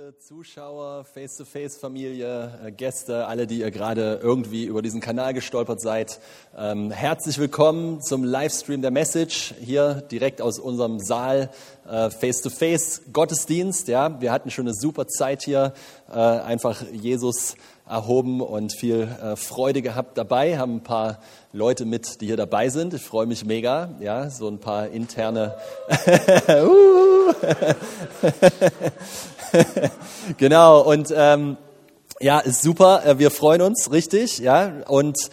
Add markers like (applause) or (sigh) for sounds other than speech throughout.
liebe Zuschauer, Face-to-Face-Familie, äh, Gäste, alle, die ihr gerade irgendwie über diesen Kanal gestolpert seid, ähm, herzlich willkommen zum Livestream der Message hier direkt aus unserem Saal äh, Face-to-Face-Gottesdienst. Ja, wir hatten schon eine super Zeit hier, äh, einfach Jesus erhoben und viel äh, Freude gehabt dabei, haben ein paar Leute mit, die hier dabei sind. Ich freue mich mega, ja, so ein paar interne. (laughs) (laughs) genau und ähm, ja, ist super. Äh, wir freuen uns richtig, ja und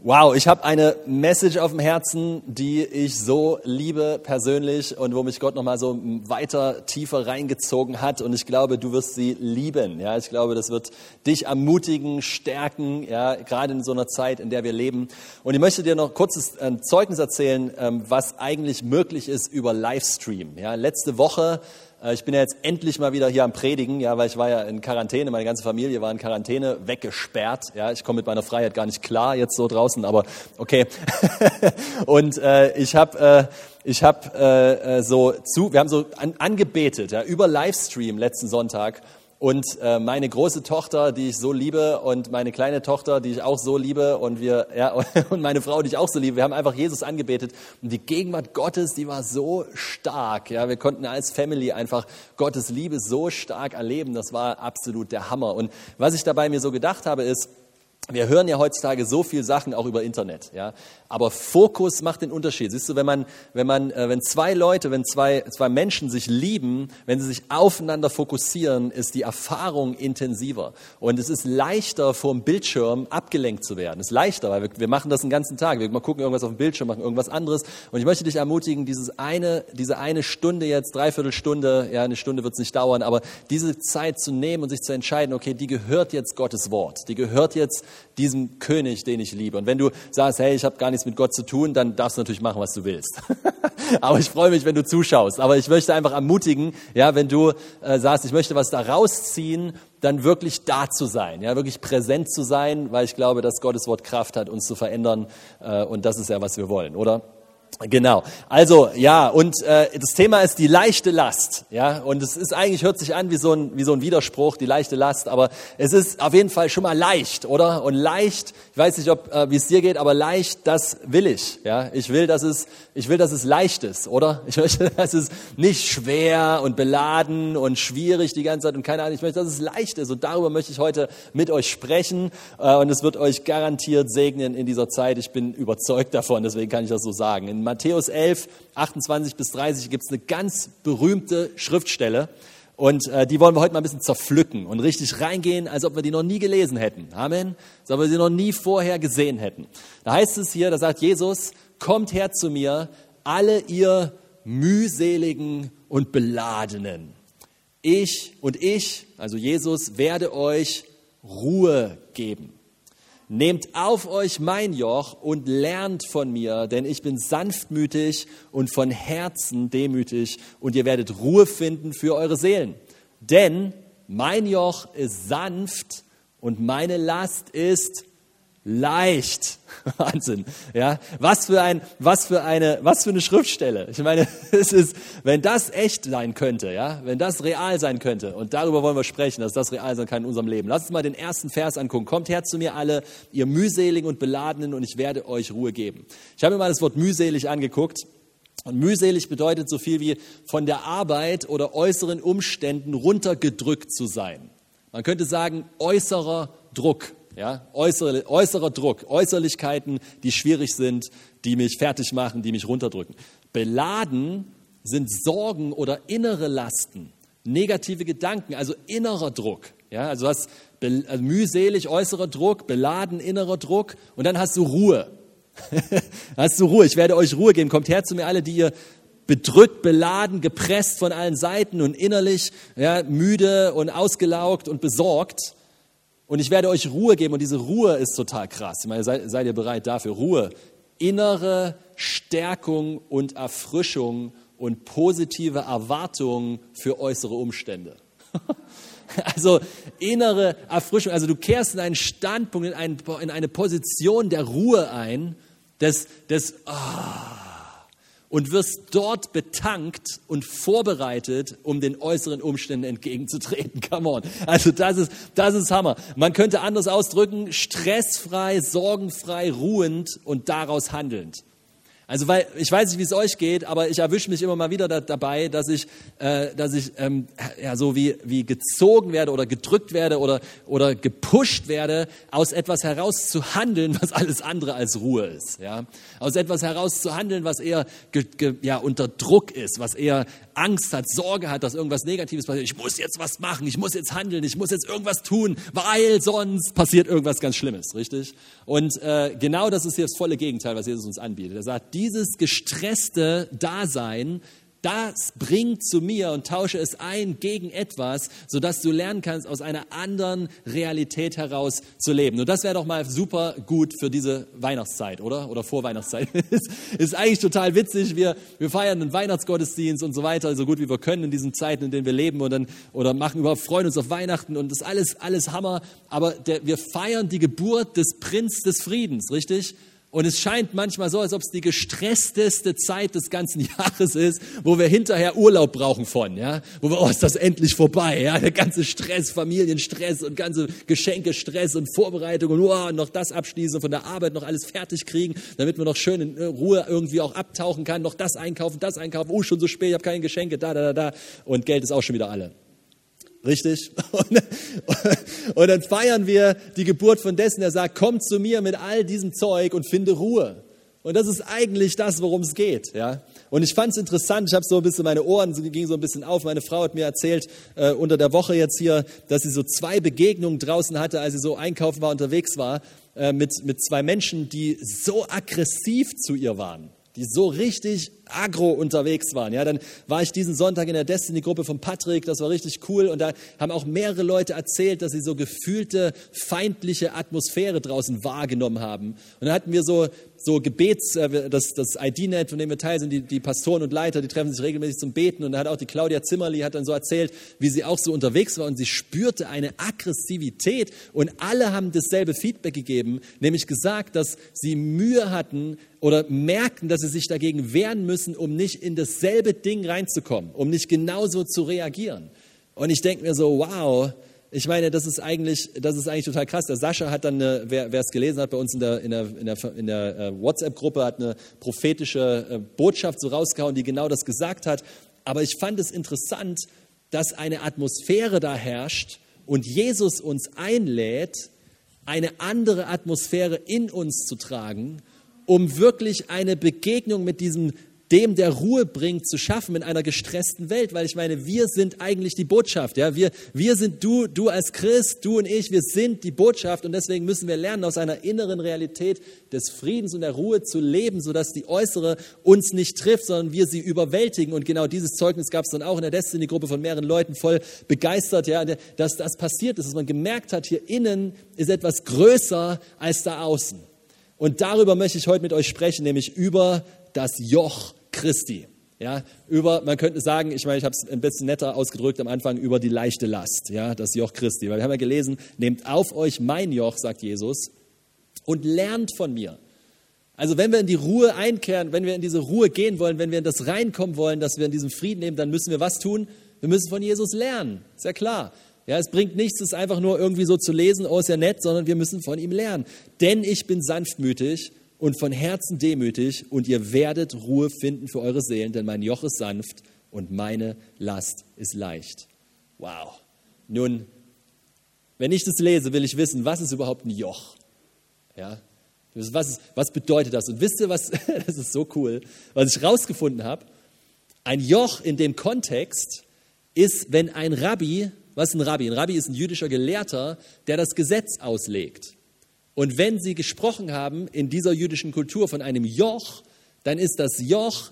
Wow, ich habe eine Message auf dem Herzen, die ich so liebe persönlich und wo mich Gott nochmal so weiter tiefer reingezogen hat und ich glaube, du wirst sie lieben. Ja, ich glaube, das wird dich ermutigen, stärken, ja, gerade in so einer Zeit, in der wir leben. Und ich möchte dir noch kurzes äh, Zeugnis erzählen, ähm, was eigentlich möglich ist über Livestream. Ja, letzte Woche ich bin ja jetzt endlich mal wieder hier am Predigen, ja, weil ich war ja in Quarantäne, meine ganze Familie war in Quarantäne, weggesperrt. Ja, ich komme mit meiner Freiheit gar nicht klar jetzt so draußen, aber okay. (laughs) und äh, ich habe äh, ich äh, äh, so zu, wir haben so an, angebetet ja, über Livestream letzten Sonntag und äh, meine große Tochter, die ich so liebe, und meine kleine Tochter, die ich auch so liebe, und wir, ja, (laughs) und meine Frau, die ich auch so liebe, wir haben einfach Jesus angebetet. Und die Gegenwart Gottes, die war so stark. Ja, wir konnten als Family einfach Gottes Liebe so stark erleben. Das war absolut der Hammer. Und was ich dabei mir so gedacht habe, ist, wir hören ja heutzutage so viel Sachen auch über Internet, ja. Aber Fokus macht den Unterschied. Siehst du, wenn man, wenn man, äh, wenn zwei Leute, wenn zwei, zwei Menschen sich lieben, wenn sie sich aufeinander fokussieren, ist die Erfahrung intensiver. Und es ist leichter, vor dem Bildschirm abgelenkt zu werden. Es ist leichter, weil wir, wir machen das den ganzen Tag. Wir mal gucken irgendwas auf dem Bildschirm, machen irgendwas anderes. Und ich möchte dich ermutigen, dieses eine, diese eine Stunde jetzt, dreiviertel Stunde, ja, eine Stunde wird es nicht dauern, aber diese Zeit zu nehmen und sich zu entscheiden, okay, die gehört jetzt Gottes Wort. Die gehört jetzt diesem König, den ich liebe. Und wenn du sagst, hey, ich habe gar nichts mit Gott zu tun, dann darfst du natürlich machen, was du willst. (laughs) Aber ich freue mich, wenn du zuschaust. Aber ich möchte einfach ermutigen, ja, wenn du äh, sagst, ich möchte was da rausziehen, dann wirklich da zu sein, ja, wirklich präsent zu sein, weil ich glaube, dass Gottes Wort Kraft hat, uns zu verändern. Äh, und das ist ja, was wir wollen, oder? Genau. Also ja, und äh, das Thema ist die leichte Last, ja. Und es ist eigentlich hört sich an wie so ein wie so ein Widerspruch, die leichte Last, aber es ist auf jeden Fall schon mal leicht, oder? Und leicht, ich weiß nicht, ob äh, wie es dir geht, aber leicht, das will ich, ja. Ich will, dass es ich will, dass es leicht ist, oder? Ich möchte, (laughs) dass es nicht schwer und beladen und schwierig die ganze Zeit und keine Ahnung. Ich möchte, dass es leicht ist und darüber möchte ich heute mit euch sprechen äh, und es wird euch garantiert segnen in dieser Zeit. Ich bin überzeugt davon, deswegen kann ich das so sagen. In Matthäus 11, 28 bis 30 gibt es eine ganz berühmte Schriftstelle. Und äh, die wollen wir heute mal ein bisschen zerpflücken und richtig reingehen, als ob wir die noch nie gelesen hätten. Amen. Als ob wir sie noch nie vorher gesehen hätten. Da heißt es hier, da sagt Jesus, kommt her zu mir, alle ihr mühseligen und beladenen. Ich und ich, also Jesus, werde euch Ruhe geben. Nehmt auf euch mein Joch und lernt von mir, denn ich bin sanftmütig und von Herzen demütig und ihr werdet Ruhe finden für eure Seelen. Denn mein Joch ist sanft und meine Last ist leicht. (laughs) Wahnsinn. Ja, was für ein, was für eine, was für eine Schriftstelle. Ich meine, (laughs) es ist, wenn das echt sein könnte, ja, wenn das real sein könnte, und darüber wollen wir sprechen, dass das real sein kann in unserem Leben. Lass uns mal den ersten Vers angucken. Kommt her zu mir alle, ihr mühseligen und beladenen, und ich werde euch Ruhe geben. Ich habe mir mal das Wort mühselig angeguckt. Und mühselig bedeutet so viel wie von der Arbeit oder äußeren Umständen runtergedrückt zu sein. Man könnte sagen, äußerer Druck. Ja, äußere, äußerer Druck, Äußerlichkeiten, die schwierig sind, die mich fertig machen, die mich runterdrücken. Beladen sind Sorgen oder innere Lasten, negative Gedanken, also innerer Druck. Ja, also du hast also mühselig äußerer Druck, beladen innerer Druck und dann hast du Ruhe. (laughs) hast du Ruhe. Ich werde euch Ruhe geben. Kommt her zu mir alle, die ihr bedrückt, beladen, gepresst von allen Seiten und innerlich ja, müde und ausgelaugt und besorgt. Und ich werde euch Ruhe geben und diese Ruhe ist total krass. Ich meine, seid, seid ihr bereit dafür? Ruhe, innere Stärkung und Erfrischung und positive Erwartungen für äußere Umstände. (laughs) Also innere Erfrischung, also du kehrst in einen Standpunkt, in, ein, in eine Position der Ruhe ein, des, des oh, und wirst dort betankt und vorbereitet, um den äußeren Umständen entgegenzutreten. (laughs) Come on. Also das ist, das ist Hammer. Man könnte anders ausdrücken, stressfrei, sorgenfrei, ruhend und daraus handelnd. Also weil ich weiß nicht, wie es euch geht, aber ich erwische mich immer mal wieder da, dabei, dass ich, äh, dass ich ähm, ja so wie wie gezogen werde oder gedrückt werde oder oder gepusht werde, aus etwas heraus zu handeln, was alles andere als Ruhe ist. Ja, aus etwas heraus zu handeln, was eher ge, ge, ja unter Druck ist, was eher Angst hat, Sorge hat, dass irgendwas Negatives passiert. Ich muss jetzt was machen, ich muss jetzt handeln, ich muss jetzt irgendwas tun, weil sonst passiert irgendwas ganz Schlimmes, richtig? Und äh, genau das ist hier das volle Gegenteil, was Jesus uns anbietet. Er sagt, dieses gestresste Dasein das bringt zu mir und tausche es ein gegen etwas, sodass du lernen kannst, aus einer anderen Realität heraus zu leben. Und das wäre doch mal super gut für diese Weihnachtszeit, oder? Oder Vorweihnachtszeit. (laughs) ist eigentlich total witzig. Wir, wir feiern einen Weihnachtsgottesdienst und so weiter, so gut wie wir können in diesen Zeiten, in denen wir leben und dann, oder machen überhaupt, freuen uns auf Weihnachten und das ist alles, alles Hammer. Aber der, wir feiern die Geburt des Prinz des Friedens, richtig? Und es scheint manchmal so, als ob es die gestressteste Zeit des ganzen (laughs) Jahres ist, wo wir hinterher Urlaub brauchen von, ja, wo wir, oh, ist das endlich vorbei, ja, der ganze Stress, Familienstress und ganze Geschenkestress und Vorbereitung und oh, noch das abschließen, von der Arbeit noch alles fertig kriegen, damit man noch schön in Ruhe irgendwie auch abtauchen kann, noch das einkaufen, das einkaufen, oh, schon so spät, ich habe keine Geschenke, da, da, da, da, und Geld ist auch schon wieder alle. Richtig? (laughs) Und, und, dann feiern wir die Geburt von dessen, der sagt, komm zu mir mit all diesem Zeug und finde Ruhe. Und das ist eigentlich das, worum es geht. Ja? Und ich fand es interessant, ich habe so ein bisschen, meine Ohren gingen so ein bisschen auf. Meine Frau hat mir erzählt, äh, unter der Woche jetzt hier, dass sie so zwei Begegnungen draußen hatte, als sie so einkaufen war, unterwegs war, äh, mit, mit zwei Menschen, die so aggressiv zu ihr waren die so richtig agro unterwegs waren. Ja, dann war ich diesen Sonntag in der Destiny-Gruppe von Patrick, das war richtig cool und da haben auch mehrere Leute erzählt, dass sie so gefühlte feindliche Atmosphäre draußen wahrgenommen haben. Und dann hatten wir so so Gebets, äh, das, das ID-Net, von dem wir teil sind, die, die Pastoren und Leiter, die treffen sich regelmäßig zum Beten. Und da hat auch die Claudia Zimmerli hat dann so erzählt, wie sie auch so unterwegs war und sie spürte eine Aggressivität und alle haben dasselbe Feedback gegeben, nämlich gesagt, dass sie Mühe hatten oder merkten, dass sie sich dagegen wehren müssen, um nicht in dasselbe Ding reinzukommen, um nicht genauso zu reagieren. Und ich denke mir so, wow, ich meine, das ist eigentlich, das ist eigentlich total krass. Der Sascha hat dann, eine, wer, wer es gelesen hat, bei uns in der, in der, in der, in der äh, WhatsApp-Gruppe, hat eine prophetische äh, Botschaft so rausgehauen, die genau das gesagt hat. Aber ich fand es interessant, dass eine Atmosphäre da herrscht und Jesus uns einlädt, eine andere Atmosphäre in uns zu tragen, um wirklich eine Begegnung mit diesem dem, der Ruhe bringt, zu schaffen in einer gestressten Welt, weil ich meine, wir sind eigentlich die Botschaft, ja, wir, wir sind du, du als Christ, du und ich, wir sind die Botschaft. Und deswegen müssen wir lernen, aus einer inneren Realität des Friedens und der Ruhe zu leben, sodass die äußere uns nicht trifft, sondern wir sie überwältigen. Und genau dieses Zeugnis gab es dann auch in der Destiny-Gruppe von mehreren Leuten voll begeistert, ja, dass das passiert ist, dass man gemerkt hat, hier innen ist etwas größer als da außen. Und darüber möchte ich heute mit euch sprechen, nämlich über das Joch Christi. Ja, über, man könnte sagen, ich meine, ich habe es ein bisschen netter ausgedrückt am Anfang, über die leichte Last, ja, das Joch Christi. Weil wir haben ja gelesen, nehmt auf euch mein Joch, sagt Jesus, und lernt von mir. Also wenn wir in die Ruhe einkehren, wenn wir in diese Ruhe gehen wollen, wenn wir in das reinkommen wollen, dass wir in diesem Frieden nehmen, dann müssen wir was tun? Wir müssen von Jesus lernen. Ist ja klar. Ja, es bringt nichts, es einfach nur irgendwie so zu lesen, oh, ist ja nett, sondern wir müssen von ihm lernen. Denn ich bin sanftmütig und von Herzen demütig und ihr werdet Ruhe finden für eure Seelen, denn mein Joch ist sanft und meine Last ist leicht. Wow. Nun, wenn ich das lese, will ich wissen, was ist überhaupt ein Joch? Ja? Was, ist, was bedeutet das? Und wisst ihr, was, (laughs) das ist so cool, was ich rausgefunden habe? Ein Joch in dem Kontext ist, wenn ein Rabbi, was ist ein Rabbi? Ein Rabbi ist ein jüdischer Gelehrter, der das Gesetz auslegt. Und wenn sie gesprochen haben in dieser jüdischen Kultur von einem Joch, dann ist das Joch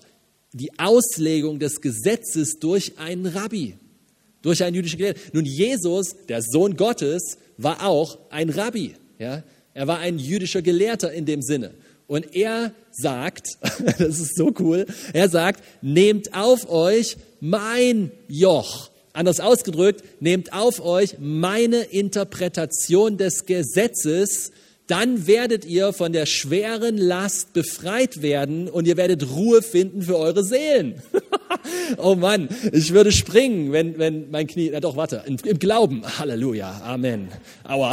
die Auslegung des Gesetzes durch einen Rabbi, durch einen jüdischen Gelehrten. Nun, Jesus, der Sohn Gottes, war auch ein Rabbi. Ja? Er war ein jüdischer Gelehrter in dem Sinne. Und er sagt, (laughs) das ist so cool, er sagt, nehmt auf euch mein Joch. Anders ausgedrückt, nehmt auf euch meine Interpretation des Gesetzes, dann werdet ihr von der schweren Last befreit werden und ihr werdet Ruhe finden für eure Seelen. (laughs) oh Mann, ich würde springen, wenn, wenn mein Knie, na doch, warte, im, im Glauben, Halleluja, Amen, aua.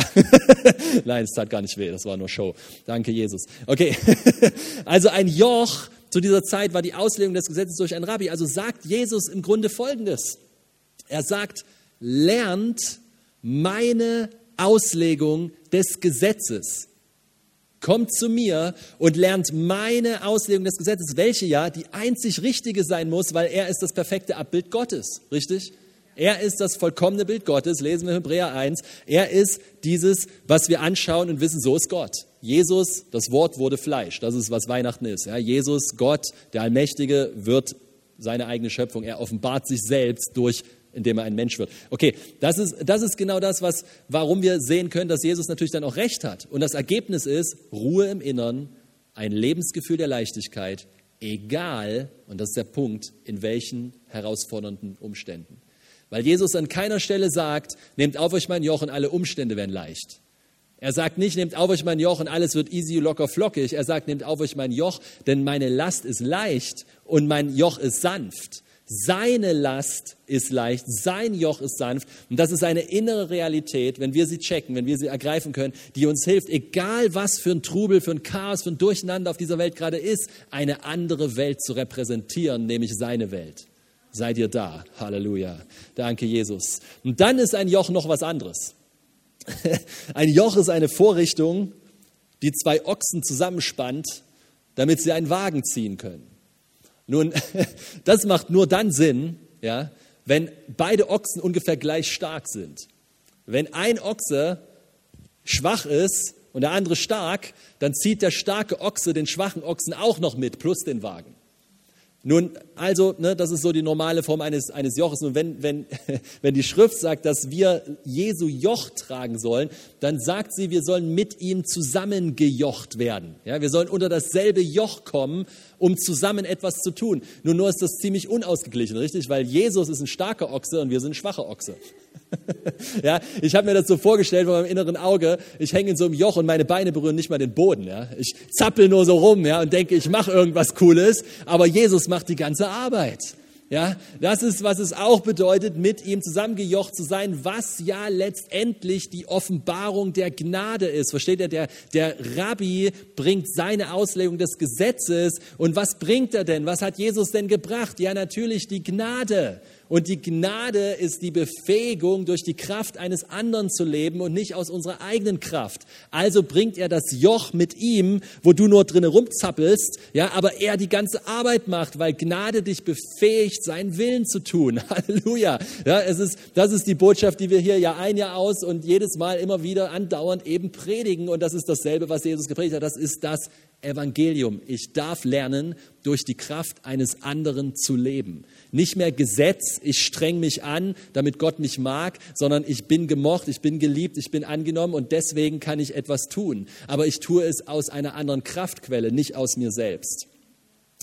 (laughs) Nein, es tat gar nicht weh, das war nur Show. Danke, Jesus. Okay, (laughs) also ein Joch zu dieser Zeit war die Auslegung des Gesetzes durch einen Rabbi. Also sagt Jesus im Grunde Folgendes. Er sagt, lernt meine Auslegung des Gesetzes. Kommt zu mir und lernt meine Auslegung des Gesetzes, welche ja die einzig richtige sein muss, weil er ist das perfekte Abbild Gottes, richtig? Er ist das vollkommene Bild Gottes, lesen wir Hebräer 1. Er ist dieses, was wir anschauen und wissen, so ist Gott. Jesus, das Wort wurde Fleisch, das ist, was Weihnachten ist. Ja, Jesus, Gott, der Allmächtige, wird seine eigene Schöpfung. Er offenbart sich selbst durch indem er ein Mensch wird. Okay, das ist, das ist genau das, was, warum wir sehen können, dass Jesus natürlich dann auch recht hat. Und das Ergebnis ist Ruhe im Innern, ein Lebensgefühl der Leichtigkeit, egal, und das ist der Punkt, in welchen herausfordernden Umständen. Weil Jesus an keiner Stelle sagt, nehmt auf euch mein Joch und alle Umstände werden leicht. Er sagt nicht, nehmt auf euch mein Joch und alles wird easy, locker, flockig. Er sagt, nehmt auf euch mein Joch, denn meine Last ist leicht und mein Joch ist sanft. Seine Last ist leicht, sein Joch ist sanft. Und das ist eine innere Realität, wenn wir sie checken, wenn wir sie ergreifen können, die uns hilft, egal was für ein Trubel, für ein Chaos, für ein Durcheinander auf dieser Welt gerade ist, eine andere Welt zu repräsentieren, nämlich seine Welt. Seid ihr da? Halleluja. Danke, Jesus. Und dann ist ein Joch noch was anderes. (laughs) Ein Joch ist eine Vorrichtung, die zwei Ochsen zusammenspannt, damit sie einen Wagen ziehen können. Nun, (laughs) das macht nur dann Sinn, ja, wenn beide Ochsen ungefähr gleich stark sind. Wenn ein Ochse schwach ist und der andere stark, dann zieht der starke Ochse den schwachen Ochsen auch noch mit, plus den Wagen. Nun, also, ne, das ist so die normale Form eines, eines Joches. Und wenn, wenn, (laughs) wenn die Schrift sagt, dass wir Jesu Joch tragen sollen, dann sagt sie, wir sollen mit ihm zusammengejocht werden. Ja, wir sollen unter dasselbe Joch kommen, um zusammen etwas zu tun. Nur, nur ist das ziemlich unausgeglichen, richtig? Weil Jesus ist ein starker Ochse und wir sind ein schwacher Ochse. (laughs) ja, ich habe mir das so vorgestellt von meinem inneren Auge. Ich hänge in so einem Joch und meine Beine berühren nicht mal den Boden. Ja. Ich zappel nur so rum ja, und denke, ich mache irgendwas Cooles. Aber Jesus macht die ganze Arbeit. Ja, das ist, was es auch bedeutet, mit ihm zusammengejocht zu sein, was ja letztendlich die Offenbarung der Gnade ist. Versteht ihr? Der, der Rabbi bringt seine Auslegung des Gesetzes. Und was bringt er denn? Was hat Jesus denn gebracht? Ja, natürlich die Gnade. Und die Gnade ist die Befähigung, durch die Kraft eines anderen zu leben und nicht aus unserer eigenen Kraft. Also bringt er das Joch mit ihm, wo du nur drinnen rumzappelst, ja, aber er die ganze Arbeit macht, weil Gnade dich befähigt, seinen Willen zu tun. (laughs) Halleluja. Ja, es ist, das ist die Botschaft, die wir hier Jahr ein, Jahr aus und jedes Mal immer wieder andauernd eben predigen. Und das ist dasselbe, was Jesus gepredigt hat. Das ist das Evangelium. Ich darf lernen, durch die Kraft eines anderen zu leben. Nicht mehr Gesetz, ich streng mich an, damit Gott mich mag, sondern ich bin gemocht, ich bin geliebt, ich bin angenommen und deswegen kann ich etwas tun. Aber ich tue es aus einer anderen Kraftquelle, nicht aus mir selbst.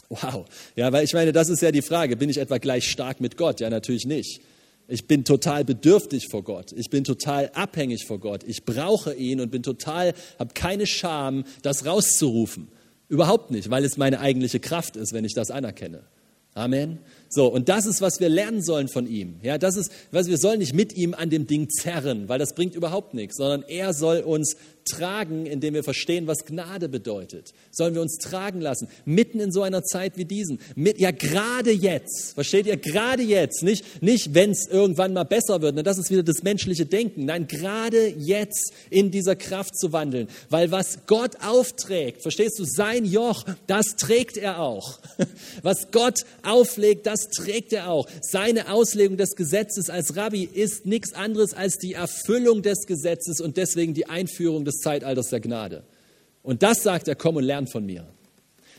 Wow. Ja, weil ich meine, das ist ja die Frage. Bin ich etwa gleich stark mit Gott? Ja, natürlich nicht. Ich bin total bedürftig vor Gott. Ich bin total abhängig vor Gott. Ich brauche ihn und bin total, habe keine Scham, das rauszurufen. Überhaupt nicht, weil es meine eigentliche Kraft ist, wenn ich das anerkenne. Amen. So, und das ist, was wir lernen sollen von ihm. Ja, das ist, was wir sollen nicht mit ihm an dem Ding zerren, weil das bringt überhaupt nichts, sondern er soll uns tragen, indem wir verstehen, was Gnade bedeutet. Sollen wir uns tragen lassen, mitten in so einer Zeit wie diesen. Mit, ja, gerade jetzt, versteht ihr, gerade jetzt, nicht, nicht wenn es irgendwann mal besser wird, ne, das ist wieder das menschliche Denken. Nein, gerade jetzt in dieser Kraft zu wandeln, weil was Gott aufträgt, verstehst du, sein Joch, das trägt er auch. (laughs) Was Gott auflegt, das trägt er auch. Seine Auslegung des Gesetzes als Rabbi ist nichts anderes als die Erfüllung des Gesetzes und deswegen die Einführung des Zeitalters der Gnade. Und das sagt er, komm und lern von mir.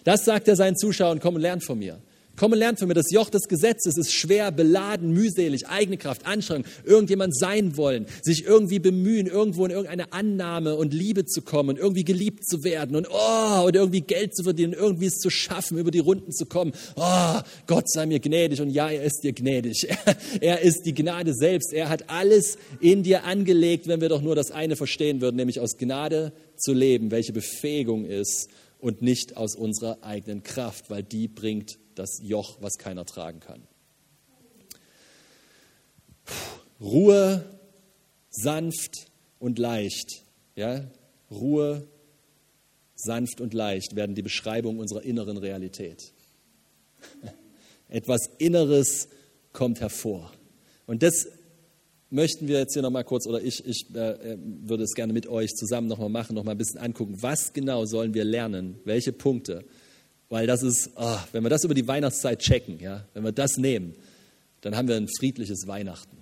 Das sagt er seinen Zuschauern, komm und lern von mir. Komm und lernt von mir. Das Joch des Gesetzes ist schwer, beladen, mühselig, eigene Kraft, Anstrengung, irgendjemand sein wollen, sich irgendwie bemühen, irgendwo in irgendeine Annahme und Liebe zu kommen, irgendwie geliebt zu werden und oh, oder irgendwie Geld zu verdienen, irgendwie es zu schaffen, über die Runden zu kommen. Oh, Gott sei mir gnädig und ja, er ist dir gnädig. (laughs) Er ist die Gnade selbst. Er hat alles in dir angelegt, wenn wir doch nur das eine verstehen würden, nämlich aus Gnade zu leben, welche Befähigung ist und nicht aus unserer eigenen Kraft, weil die bringt das Joch, was keiner tragen kann. Ruhe, sanft und leicht. Ja? Ruhe, sanft und leicht werden die Beschreibung unserer inneren Realität. (laughs) Etwas Inneres kommt hervor. Und das möchten wir jetzt hier nochmal kurz, oder ich, ich äh, würde es gerne mit euch zusammen nochmal machen, nochmal ein bisschen angucken. Was genau sollen wir lernen? Welche Punkte? Weil das ist, oh, wenn wir das über die Weihnachtszeit checken, ja, wenn wir das nehmen, dann haben wir ein friedliches Weihnachten.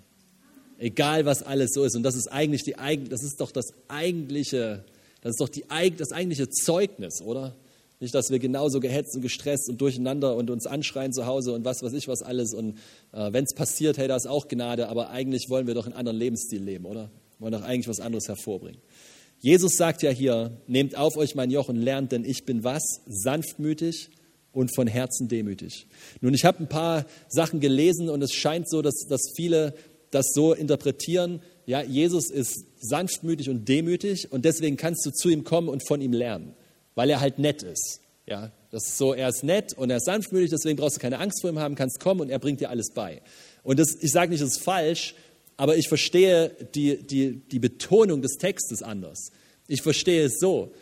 Egal was alles so ist. Und das ist eigentlich die, das ist doch das eigentliche, das ist doch die, das eigentliche Zeugnis, oder? Nicht, dass wir genauso gehetzt und gestresst und durcheinander und uns anschreien zu Hause und was weiß ich was alles. Und äh, wenn es passiert, hey, da ist auch Gnade, aber eigentlich wollen wir doch einen anderen Lebensstil leben, oder? Wollen doch eigentlich was anderes hervorbringen. Jesus sagt ja hier, nehmt auf euch mein Joch und lernt, denn ich bin was? Sanftmütig und von Herzen demütig. Nun, ich habe ein paar Sachen gelesen und es scheint so, dass, dass viele das so interpretieren. Ja, Jesus ist sanftmütig und demütig und deswegen kannst du zu ihm kommen und von ihm lernen weil er halt nett ist. Ja, das ist so, er ist nett und er ist sanftmütig, deswegen brauchst du keine Angst vor ihm haben, kannst kommen und er bringt dir alles bei. Und das, ich sage nicht, das ist falsch, aber ich verstehe die, die, die Betonung des Textes anders. Ich verstehe es so,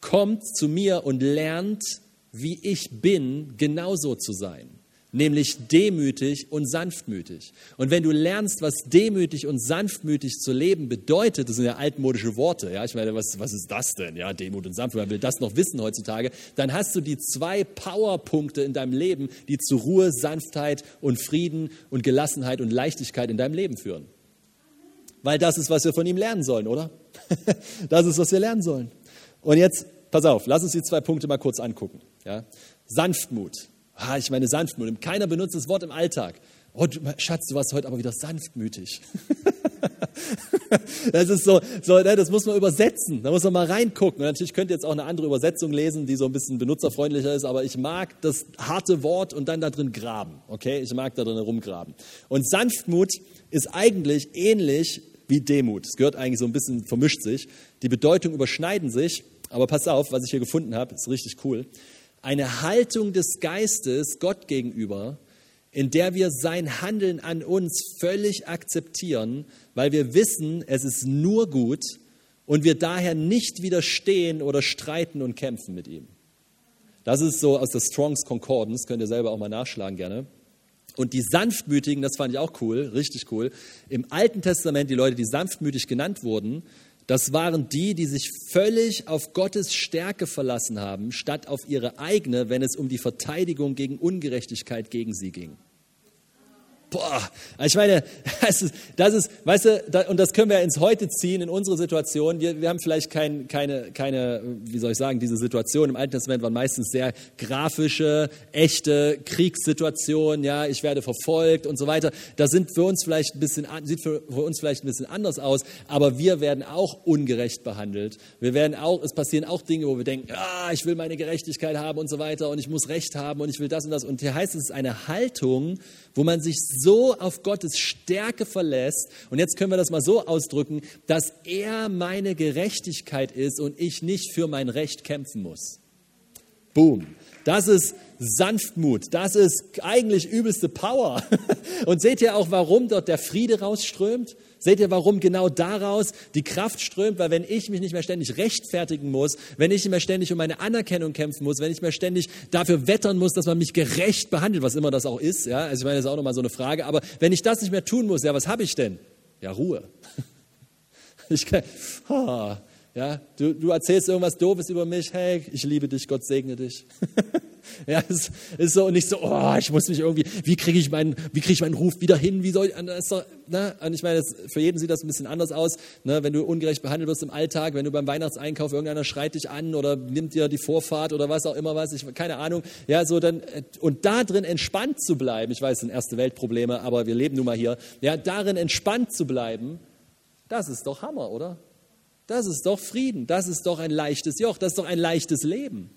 kommt zu mir und lernt, wie ich bin, genauso zu sein nämlich demütig und sanftmütig. Und wenn du lernst, was demütig und sanftmütig zu leben bedeutet, das sind ja altmodische Worte, ja, ich meine, was, was ist das denn, ja, Demut und Sanftmut, wer will das noch wissen heutzutage, dann hast du die zwei Powerpunkte in deinem Leben, die zu Ruhe, Sanftheit und Frieden und Gelassenheit und Leichtigkeit in deinem Leben führen. Weil das ist, was wir von ihm lernen sollen, oder? (laughs) das ist, was wir lernen sollen. Und jetzt, pass auf, lass uns die zwei Punkte mal kurz angucken. Ja? Sanftmut. Ah, ich meine sanftmütig. Keiner benutzt das Wort im Alltag. Oh, du, Schatz, du warst heute aber wieder sanftmütig. (laughs) das ist so, so, ne, das muss man übersetzen. Da muss man mal reingucken. Und natürlich könnt ihr jetzt auch eine andere Übersetzung lesen, die so ein bisschen benutzerfreundlicher ist, aber ich mag das harte Wort und dann da drin graben. Okay? Ich mag da drin rumgraben. Und Sanftmut ist eigentlich ähnlich wie Demut. Es gehört eigentlich so ein bisschen, vermischt sich. Die Bedeutungen überschneiden sich, aber pass auf, was ich hier gefunden habe, ist richtig cool eine Haltung des Geistes Gott gegenüber, in der wir sein Handeln an uns völlig akzeptieren, weil wir wissen, es ist nur gut und wir daher nicht widerstehen oder streiten und kämpfen mit ihm. Das ist so aus der Strongs Concordance, könnt ihr selber auch mal nachschlagen gerne. Und die Sanftmütigen, das fand ich auch cool, richtig cool. Im Alten Testament, die Leute, die sanftmütig genannt wurden, das waren die, die sich völlig auf Gottes Stärke verlassen haben, statt auf ihre eigene, wenn es um die Verteidigung gegen Ungerechtigkeit gegen sie ging. Boah, ich meine, (laughs) das ist, das ist weißt du, da, und das können wir ins Heute ziehen, in unsere Situation. Wir, wir haben vielleicht kein, keine, keine, wie soll ich sagen, diese Situation im Alten Testament waren meistens sehr grafische, echte Kriegssituationen, ja, ich werde verfolgt und so weiter. Das sind für uns vielleicht ein bisschen, sieht für, für uns vielleicht ein bisschen anders aus, aber wir werden auch ungerecht behandelt. Wir werden auch, es passieren auch Dinge, wo wir denken, ah, ich will meine Gerechtigkeit haben und so weiter und ich muss Recht haben und ich will das und das. Und hier heißt es, eine Haltung, wo man sich so auf Gottes Stärke verlässt, und jetzt können wir das mal so ausdrücken, dass er meine Gerechtigkeit ist und ich nicht für mein Recht kämpfen muss. Boom. Das ist Sanftmut. Das ist eigentlich übelste Power. (laughs) Und seht ihr auch, warum dort der Friede rausströmt? Seht ihr, warum genau daraus die Kraft strömt? Weil wenn ich mich nicht mehr ständig rechtfertigen muss, wenn ich nicht mehr ständig um meine Anerkennung kämpfen muss, wenn ich mehr ständig dafür wettern muss, dass man mich gerecht behandelt, was immer das auch ist, ja, also ich meine, das ist auch nochmal so eine Frage, aber wenn ich das nicht mehr tun muss, ja, was habe ich denn? Ja, Ruhe. (laughs) Ich kann, ja, du, du erzählst irgendwas Doofes über mich, hey, ich liebe dich, Gott segne dich. (laughs) (laughs) Ja, es ist so und nicht so, oh, ich muss mich irgendwie, wie kriege ich meinen, ich meinen Ruf wieder hin? Wie soll ich, doch, ne? Und ich meine, für jeden sieht das ein bisschen anders aus, ne? Wenn du ungerecht behandelt wirst im Alltag, wenn du beim Weihnachtseinkauf irgendeiner schreit dich an oder nimmt dir die Vorfahrt oder was auch immer was, ich keine Ahnung. Ja, so dann und da drin entspannt zu bleiben. Ich weiß, es sind erste Weltprobleme, aber wir leben nun mal hier. Ja, darin entspannt zu bleiben, das ist doch Hammer, oder? Das ist doch Frieden, das ist doch ein leichtes Joch, das ist doch ein leichtes Leben.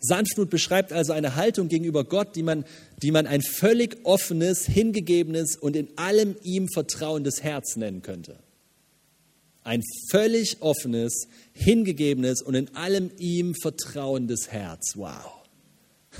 Sanftmut beschreibt also eine Haltung gegenüber Gott, die man, die man ein völlig offenes, hingegebenes und in allem ihm vertrauendes Herz nennen könnte. Ein völlig offenes, hingegebenes und in allem ihm vertrauendes Herz. Wow.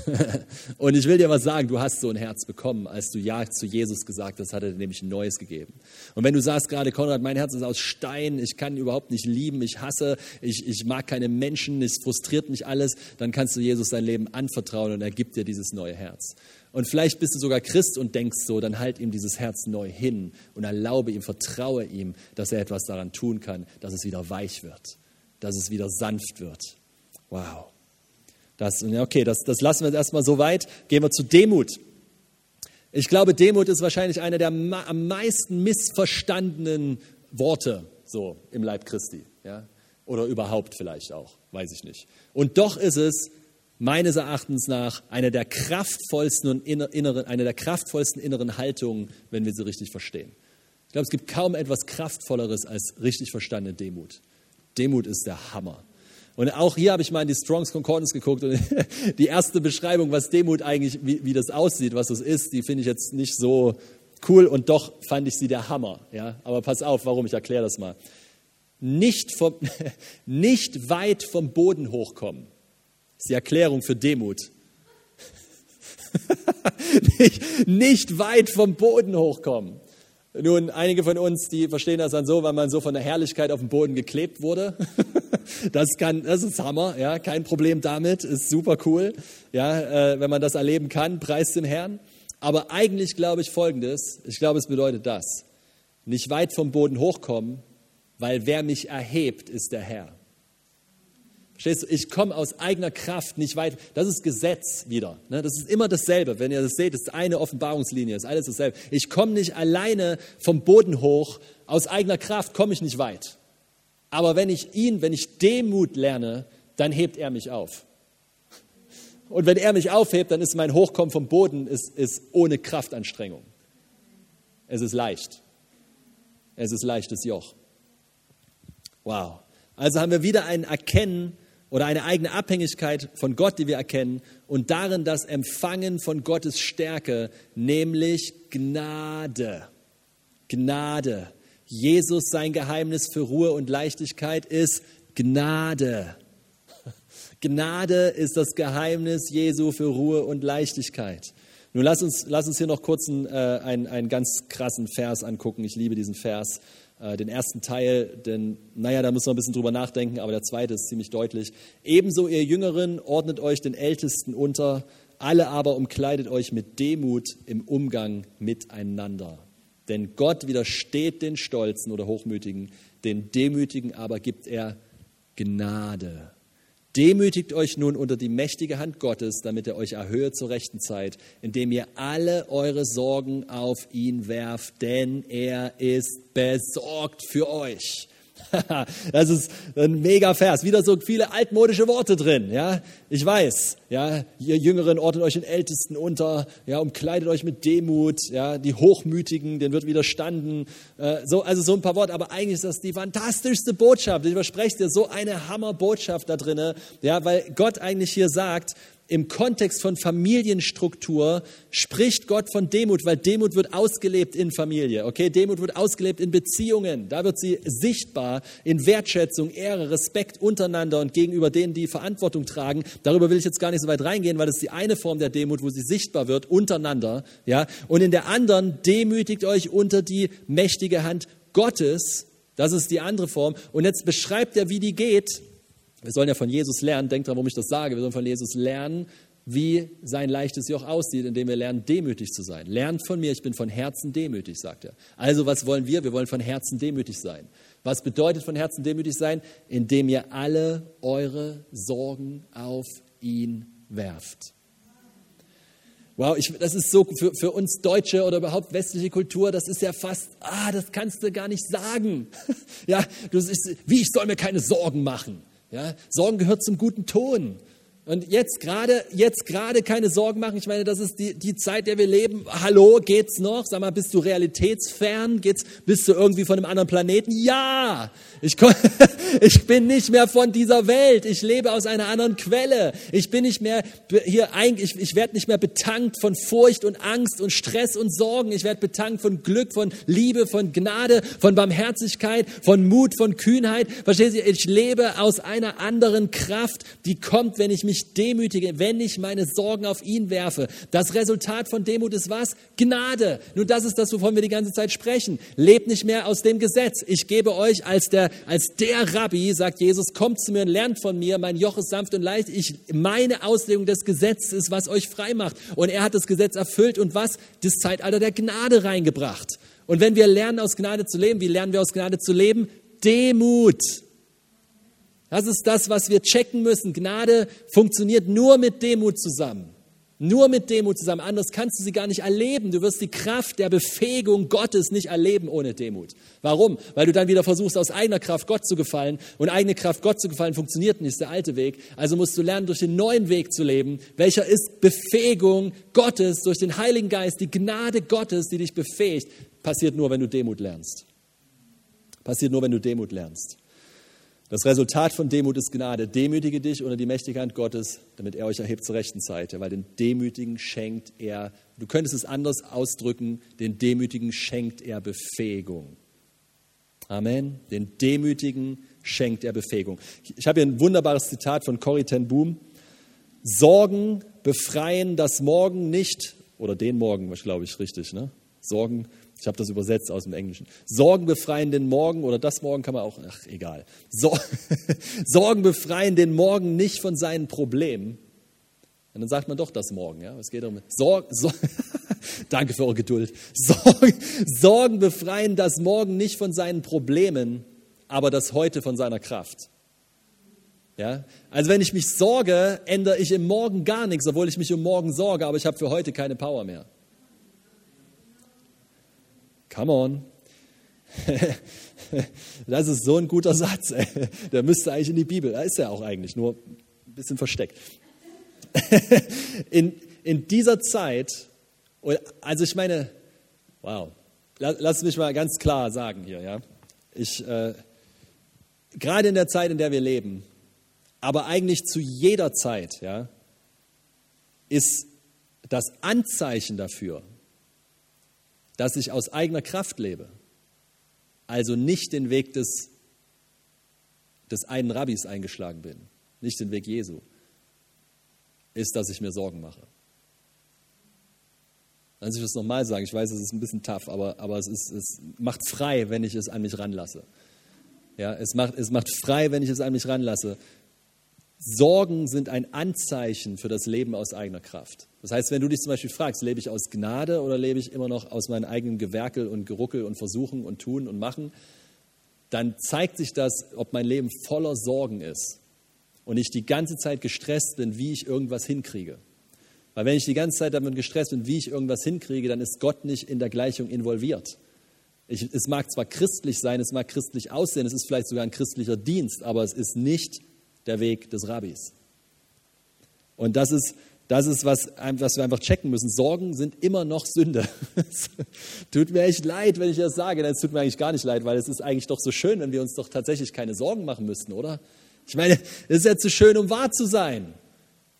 (laughs) Und ich will dir was sagen, du hast so ein Herz bekommen, als du Ja zu Jesus gesagt hast, hat er dir nämlich ein neues gegeben. Und wenn du sagst gerade, Konrad, mein Herz ist aus Stein, ich kann überhaupt nicht lieben, ich hasse, ich, ich mag keine Menschen, es frustriert mich alles, dann kannst du Jesus dein Leben anvertrauen und er gibt dir dieses neue Herz. Und vielleicht bist du sogar Christ und denkst so, dann halt ihm dieses Herz neu hin und erlaube ihm, vertraue ihm, dass er etwas daran tun kann, dass es wieder weich wird, dass es wieder sanft wird. Wow. Das, okay, das, das lassen wir jetzt erstmal so weit. Gehen wir zu Demut. Ich glaube, Demut ist wahrscheinlich einer der am meisten missverstandenen Worte so im Leib Christi. Ja? Oder überhaupt vielleicht auch, weiß ich nicht. Und doch ist es meines Erachtens nach eine der kraftvollsten und inneren, eine der kraftvollsten inneren Haltungen, wenn wir sie richtig verstehen. Ich glaube, es gibt kaum etwas kraftvolleres als richtig verstandene Demut. Demut ist der Hammer. Und auch hier habe ich mal in die Strongs Concordance geguckt und (laughs) die erste Beschreibung, was Demut eigentlich, wie, wie das aussieht, was das ist, die finde ich jetzt nicht so cool und doch fand ich sie der Hammer. Ja? Aber pass auf, warum, ich erkläre das mal. Nicht, vom, (laughs) nicht weit vom Boden hochkommen. Ist die Erklärung für Demut. (laughs) nicht, nicht weit vom Boden hochkommen. Nun, einige von uns, die verstehen das dann so, weil man so von der Herrlichkeit auf den Boden geklebt wurde. Das kann, das ist Hammer, ja, kein Problem damit, ist super cool, ja, äh, wenn man das erleben kann, preis dem Herrn. Aber eigentlich glaube ich Folgendes, ich glaube, es bedeutet das, nicht weit vom Boden hochkommen, weil wer mich erhebt, ist der Herr. Verstehst du? Ich komme aus eigener Kraft nicht weit. Das ist Gesetz wieder. Ne? Das ist immer dasselbe. Wenn ihr das seht, das ist eine Offenbarungslinie, ist alles dasselbe. Ich komme nicht alleine vom Boden hoch. Aus eigener Kraft komme ich nicht weit. Aber wenn ich ihn, wenn ich Demut lerne, dann hebt er mich auf. Und wenn er mich aufhebt, dann ist mein Hochkommen vom Boden ist, ist ohne Kraftanstrengung. Es ist leicht. Es ist leichtes Joch. Wow. Also haben wir wieder ein Erkennen oder eine eigene Abhängigkeit von Gott, die wir erkennen und darin das Empfangen von Gottes Stärke, nämlich Gnade. Gnade. Jesus, sein Geheimnis für Ruhe und Leichtigkeit ist Gnade. (laughs) Gnade ist das Geheimnis Jesu für Ruhe und Leichtigkeit. Nun lass uns, lass uns hier noch kurz einen, äh, einen, einen ganz krassen Vers angucken. Ich liebe diesen Vers. Äh, den ersten Teil, denn, naja, da müssen wir ein bisschen drüber nachdenken, aber der zweite ist ziemlich deutlich. Ebenso, ihr Jüngeren, ordnet euch den Ältesten unter, alle aber umkleidet euch mit Demut im Umgang miteinander. Denn Gott widersteht den Stolzen oder Hochmütigen, den Demütigen aber gibt er Gnade. Demütigt euch nun unter die mächtige Hand Gottes, damit er euch erhöhe zur rechten Zeit, indem ihr alle eure Sorgen auf ihn werft, denn er ist besorgt für euch. (laughs) das ist ein mega Vers. Wieder so viele altmodische Worte drin. Ja, ich weiß. Ja, ihr Jüngeren ordnet euch den Ältesten unter. Ja, umkleidet euch mit Demut. Ja, die Hochmütigen, denen wird widerstanden. Äh, so, also so ein paar Worte. Aber eigentlich ist das die fantastischste Botschaft. Ich verspreche dir so eine Hammerbotschaft da drinne. Ja, weil Gott eigentlich hier sagt, im Kontext von Familienstruktur spricht Gott von Demut, weil Demut wird ausgelebt in Familie. Okay, Demut wird ausgelebt in Beziehungen. Da wird sie sichtbar in Wertschätzung, Ehre, Respekt untereinander und gegenüber denen, die Verantwortung tragen. Darüber will ich jetzt gar nicht so weit reingehen, weil das ist die eine Form der Demut, wo sie sichtbar wird untereinander. Ja, und in der anderen demütigt euch unter die mächtige Hand Gottes. Das ist die andere Form. Und jetzt beschreibt er, wie die geht. Wir sollen ja von Jesus lernen, denkt dran, warum ich das sage. Wir sollen von Jesus lernen, wie sein leichtes Joch aussieht, indem wir lernen, demütig zu sein. Lernt von mir, ich bin von Herzen demütig, sagt er. Also was wollen wir? Wir wollen von Herzen demütig sein. Was bedeutet von Herzen demütig sein? Indem ihr alle eure Sorgen auf ihn werft. Wow, ich, das ist so für, für uns Deutsche oder überhaupt westliche Kultur, das ist ja fast, ah, das kannst du gar nicht sagen. (laughs) ja, du, wie ich soll mir keine Sorgen machen. Ja, Sorgen gehört zum guten Ton. Und jetzt gerade, jetzt gerade keine Sorgen machen. Ich meine, das ist die, die Zeit, der wir leben. Hallo, geht's noch? Sag mal, bist du realitätsfern? Geht's, bist du irgendwie von einem anderen Planeten? Ja! Ich, (laughs) ich bin nicht mehr von dieser Welt. Ich lebe aus einer anderen Quelle. Ich bin nicht mehr hier eigentlich, ich, ich werde nicht mehr betankt von Furcht und Angst und Stress und Sorgen. Ich werde betankt von Glück, von Liebe, von Gnade, von Barmherzigkeit, von Mut, von Kühnheit. Verstehen Sie? Ich lebe aus einer anderen Kraft, die kommt, wenn ich mich demütige, wenn ich meine Sorgen auf ihn werfe. Das Resultat von Demut ist was? Gnade. Nun, das ist das, wovon wir die ganze Zeit sprechen. Lebt nicht mehr aus dem Gesetz. Ich gebe euch als der als der Rabbi, sagt Jesus, kommt zu mir und lernt von mir, mein Joch ist sanft und leicht. Ich, meine Auslegung des Gesetzes ist, was euch frei macht. Und er hat das Gesetz erfüllt und was? Das Zeitalter der Gnade reingebracht. Und wenn wir lernen, aus Gnade zu leben, wie lernen wir aus Gnade zu leben? Demut. Das ist das, was wir checken müssen. Gnade funktioniert nur mit Demut zusammen. Nur mit Demut zusammen. Anders kannst du sie gar nicht erleben. Du wirst die Kraft der Befähigung Gottes nicht erleben ohne Demut. Warum? Weil du dann wieder versuchst, aus eigener Kraft Gott zu gefallen. Und eigene Kraft Gott zu gefallen funktioniert nicht, ist der alte Weg. Also musst du lernen, durch den neuen Weg zu leben. Welcher ist Befähigung Gottes durch den Heiligen Geist, die Gnade Gottes, die dich befähigt. Passiert nur, wenn du Demut lernst. Passiert nur, wenn du Demut lernst. Das Resultat von Demut ist Gnade. Demütige dich unter die mächtige Hand Gottes, damit er euch erhebt zur rechten Seite, weil den Demütigen schenkt er, du könntest es anders ausdrücken, den Demütigen schenkt er Befähigung. Amen. Den Demütigen schenkt er Befähigung. Ich habe hier ein wunderbares Zitat von Corrie ten Boom. Sorgen befreien das Morgen nicht, oder den Morgen, glaube ich richtig, ne? Sorgen ich habe das übersetzt aus dem Englischen. Sorgen befreien den Morgen oder das Morgen kann man auch, ach egal. Sor (laughs) Sorgen befreien den Morgen nicht von seinen Problemen. Und dann sagt man doch das Morgen. Ja? Es geht um Sorgen. Sor (laughs) Danke für eure Geduld. Sorgen, Sorgen befreien das Morgen nicht von seinen Problemen, aber das Heute von seiner Kraft. Ja? Also wenn ich mich sorge, ändere ich im Morgen gar nichts, obwohl ich mich um morgen sorge, aber ich habe für heute keine Power mehr. Come on. (laughs) Das ist so ein guter Satz. Der müsste eigentlich in die Bibel. Da ist er auch eigentlich, nur ein bisschen versteckt. In, in dieser Zeit, also ich meine, wow, lass mich mal ganz klar sagen hier, ja. Ich, äh, gerade in der Zeit, in der wir leben, aber eigentlich zu jeder Zeit, ja, ist das Anzeichen dafür, dass ich aus eigener Kraft lebe, also nicht den Weg des, des einen Rabbis eingeschlagen bin, nicht den Weg Jesu, ist, dass ich mir Sorgen mache. Dann ich das nochmal sagen, ich weiß, es ist ein bisschen tough, aber, aber es, ist, es macht frei, wenn ich es an mich ranlasse. Ja, es, macht, es macht frei, wenn ich es an mich ranlasse. Sorgen sind ein Anzeichen für das Leben aus eigener Kraft. Das heißt, wenn du dich zum Beispiel fragst, lebe ich aus Gnade oder lebe ich immer noch aus meinem eigenen Gewerkel und Geruckel und Versuchen und Tun und Machen, dann zeigt sich das, ob mein Leben voller Sorgen ist und ich die ganze Zeit gestresst bin, wie ich irgendwas hinkriege. Weil wenn ich die ganze Zeit damit gestresst bin, wie ich irgendwas hinkriege, dann ist Gott nicht in der Gleichung involviert. Ich, es mag zwar christlich sein, es mag christlich aussehen, es ist vielleicht sogar ein christlicher Dienst, aber es ist nicht der Weg des Rabbis. Und das ist, das ist was, was wir einfach checken müssen. Sorgen sind immer noch Sünde. (laughs) tut mir echt leid, wenn ich das sage. Es tut mir eigentlich gar nicht leid, weil es ist eigentlich doch so schön, wenn wir uns doch tatsächlich keine Sorgen machen müssten, oder? Ich meine, es ist ja zu schön, um wahr zu sein.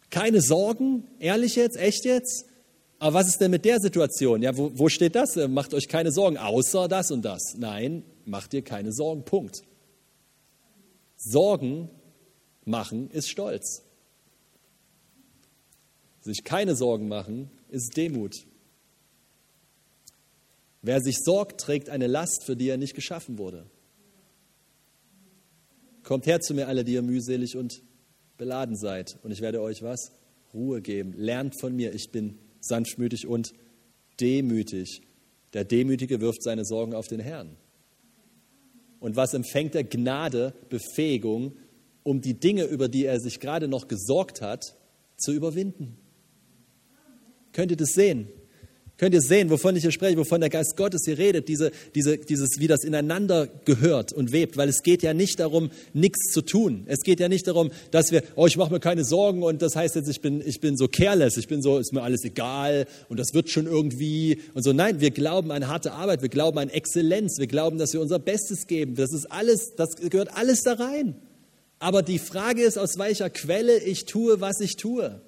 Keine Sorgen? Ehrlich jetzt? Echt jetzt? Aber was ist denn mit der Situation? Ja, wo, wo steht das? Macht euch keine Sorgen, außer das und das. Nein, macht dir keine Sorgen. Punkt. Sorgen machen ist Stolz. Sich keine Sorgen machen ist Demut. Wer sich sorgt, trägt eine Last, für die er nicht geschaffen wurde. Kommt her zu mir alle, die ihr mühselig und beladen seid, und ich werde euch was? Ruhe geben. Lernt von mir, ich bin sanftmütig und demütig. Der Demütige wirft seine Sorgen auf den Herrn. Und was empfängt er? Gnade, Befähigung, um die Dinge, über die er sich gerade noch gesorgt hat, zu überwinden. Könnt ihr das sehen? Könnt ihr sehen, wovon ich hier spreche, wovon der Geist Gottes hier redet, diese, diese, dieses, wie das ineinander gehört und webt, weil es geht ja nicht darum, nichts zu tun. Es geht ja nicht darum, dass wir, oh, ich mache mir keine Sorgen und das heißt jetzt, ich bin, ich bin so careless, ich bin so, ist mir alles egal und das wird schon irgendwie und so. Nein, wir glauben an harte Arbeit, wir glauben an Exzellenz, wir glauben, dass wir unser Bestes geben. Das ist alles, das gehört alles da rein. Aber die Frage ist, aus welcher Quelle ich tue, was ich tue.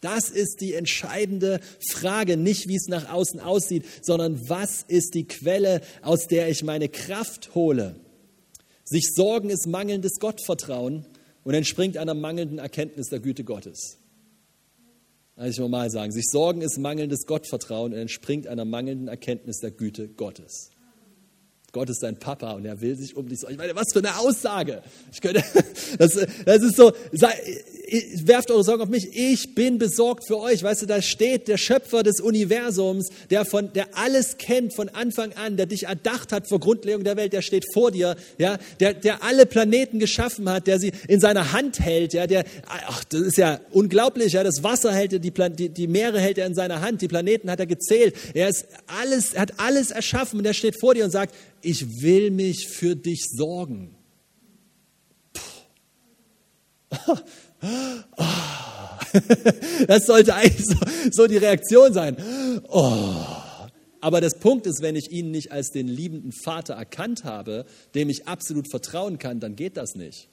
Das ist die entscheidende Frage, nicht wie es nach außen aussieht, sondern was ist die Quelle, aus der ich meine Kraft hole. Sich sorgen ist mangelndes Gottvertrauen und entspringt einer mangelnden Erkenntnis der Güte Gottes. Also ich mal sagen, sich sorgen ist mangelndes Gottvertrauen und entspringt einer mangelnden Erkenntnis der Güte Gottes. Gott ist dein Papa und er will sich um dich. Ich meine, was für eine Aussage. Ich könnte, (laughs) das, das ist so, werft eure Sorgen auf mich, ich bin besorgt für euch. Weißt du, da steht der Schöpfer des Universums, der, von, der alles kennt von Anfang an, der dich erdacht hat vor Grundlegung der Welt, der steht vor dir, ja, der, der alle Planeten geschaffen hat, der sie in seiner Hand hält, ja, der, ach, das ist ja unglaublich, ja, das Wasser hält er, die, die, die Meere hält er in seiner Hand, die Planeten hat er gezählt, er ist alles, er hat alles erschaffen und er steht vor dir und sagt, ich will mich für dich sorgen. (laughs) Das sollte eigentlich so, die Reaktion sein. Oh. Aber das Punkt ist, wenn ich ihn nicht als den liebenden Vater erkannt habe, dem ich absolut vertrauen kann, dann geht das nicht.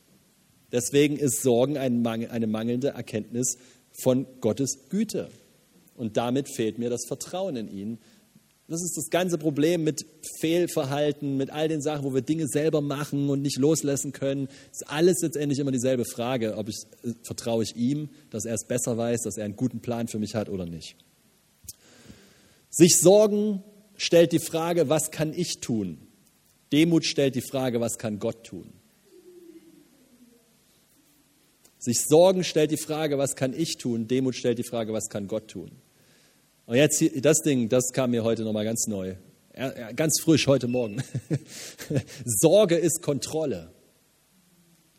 Deswegen ist Sorgen eine mangelnde Erkenntnis von Gottes Güte. Und damit fehlt mir das Vertrauen in ihn, das ist das ganze Problem mit Fehlverhalten, mit all den Sachen, wo wir Dinge selber machen und nicht loslassen können. Das ist alles letztendlich immer dieselbe Frage, ob ich äh, vertraue ich ihm, dass er es besser weiß, dass er einen guten Plan für mich hat oder nicht. Sich sorgen stellt die Frage, was kann ich tun? Demut stellt die Frage, was kann Gott tun? Sich sorgen stellt die Frage, was kann ich tun? Demut stellt die Frage, was kann Gott tun? Und jetzt, das Ding, das kam mir heute nochmal ganz neu. Ganz frisch heute Morgen. (laughs) Sorge ist Kontrolle.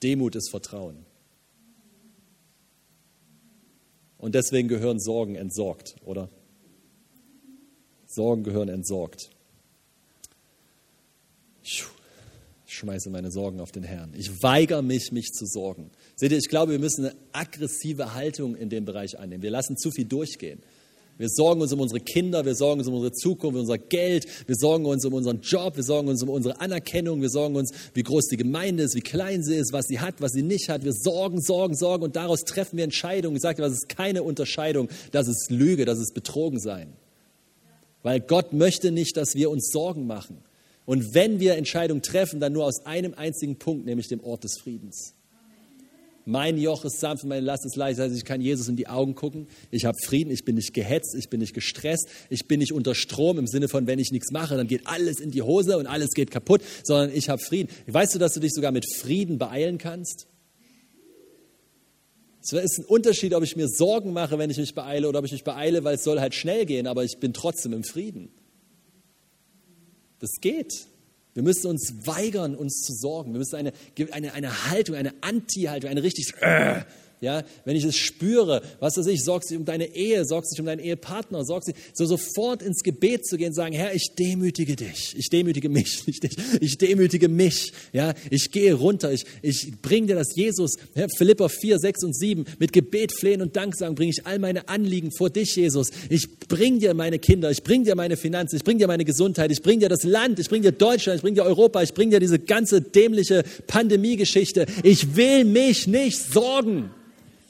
Demut ist Vertrauen. Und deswegen gehören Sorgen entsorgt, oder? Sorgen gehören entsorgt. Ich schmeiße meine Sorgen auf den Herrn. Ich weigere mich, mich zu sorgen. Seht ihr, ich glaube, wir müssen eine aggressive Haltung in dem Bereich annehmen. Wir lassen zu viel durchgehen. Wir sorgen uns um unsere Kinder, wir sorgen uns um unsere Zukunft, um unser Geld, wir sorgen uns um unseren Job, wir sorgen uns um unsere Anerkennung, wir sorgen uns, wie groß die Gemeinde ist, wie klein sie ist, was sie hat, was sie nicht hat. Wir sorgen, sorgen, sorgen und daraus treffen wir Entscheidungen. Ich sage dir, das ist keine Unterscheidung, das ist Lüge, das ist Betrogen sein. Weil Gott möchte nicht, dass wir uns Sorgen machen. Und wenn wir Entscheidungen treffen, dann nur aus einem einzigen Punkt, nämlich dem Ort des Friedens. Mein Joch ist sanft, meine Last ist leicht. Also ich kann Jesus in die Augen gucken. Ich habe Frieden, ich bin nicht gehetzt, ich bin nicht gestresst, ich bin nicht unter Strom im Sinne von, wenn ich nichts mache, dann geht alles in die Hose und alles geht kaputt, sondern ich habe Frieden. Weißt du, dass du dich sogar mit Frieden beeilen kannst? Es ist ein Unterschied, ob ich mir Sorgen mache, wenn ich mich beeile, oder ob ich mich beeile, weil es soll halt schnell gehen, aber ich bin trotzdem im Frieden. Das geht. Wir müssen uns weigern, uns zu sorgen. Wir müssen eine, eine, eine Haltung, eine Anti-Haltung, eine richtig äh, ja, wenn ich es spüre, was weiß ich, sorgst dich um deine Ehe, sorgst dich um deinen Ehepartner, sorgst dich, so sofort ins Gebet zu gehen und sagen, Herr, ich demütige dich, ich demütige mich, (laughs) dich, ich demütige mich, ja, ich gehe runter, ich, ich bringe dir das Jesus, ja, Philippa 4, 6 und 7, mit Gebet, Flehen und Danksagen bringe ich all meine Anliegen vor dich, Jesus. Ich bringe dir meine Kinder, ich bringe dir meine Finanzen, ich bringe dir meine Gesundheit, ich bringe dir das Land, ich bringe dir Deutschland, ich bringe dir Europa, ich bringe dir diese ganze dämliche Pandemiegeschichte. Ich will mich nicht sorgen.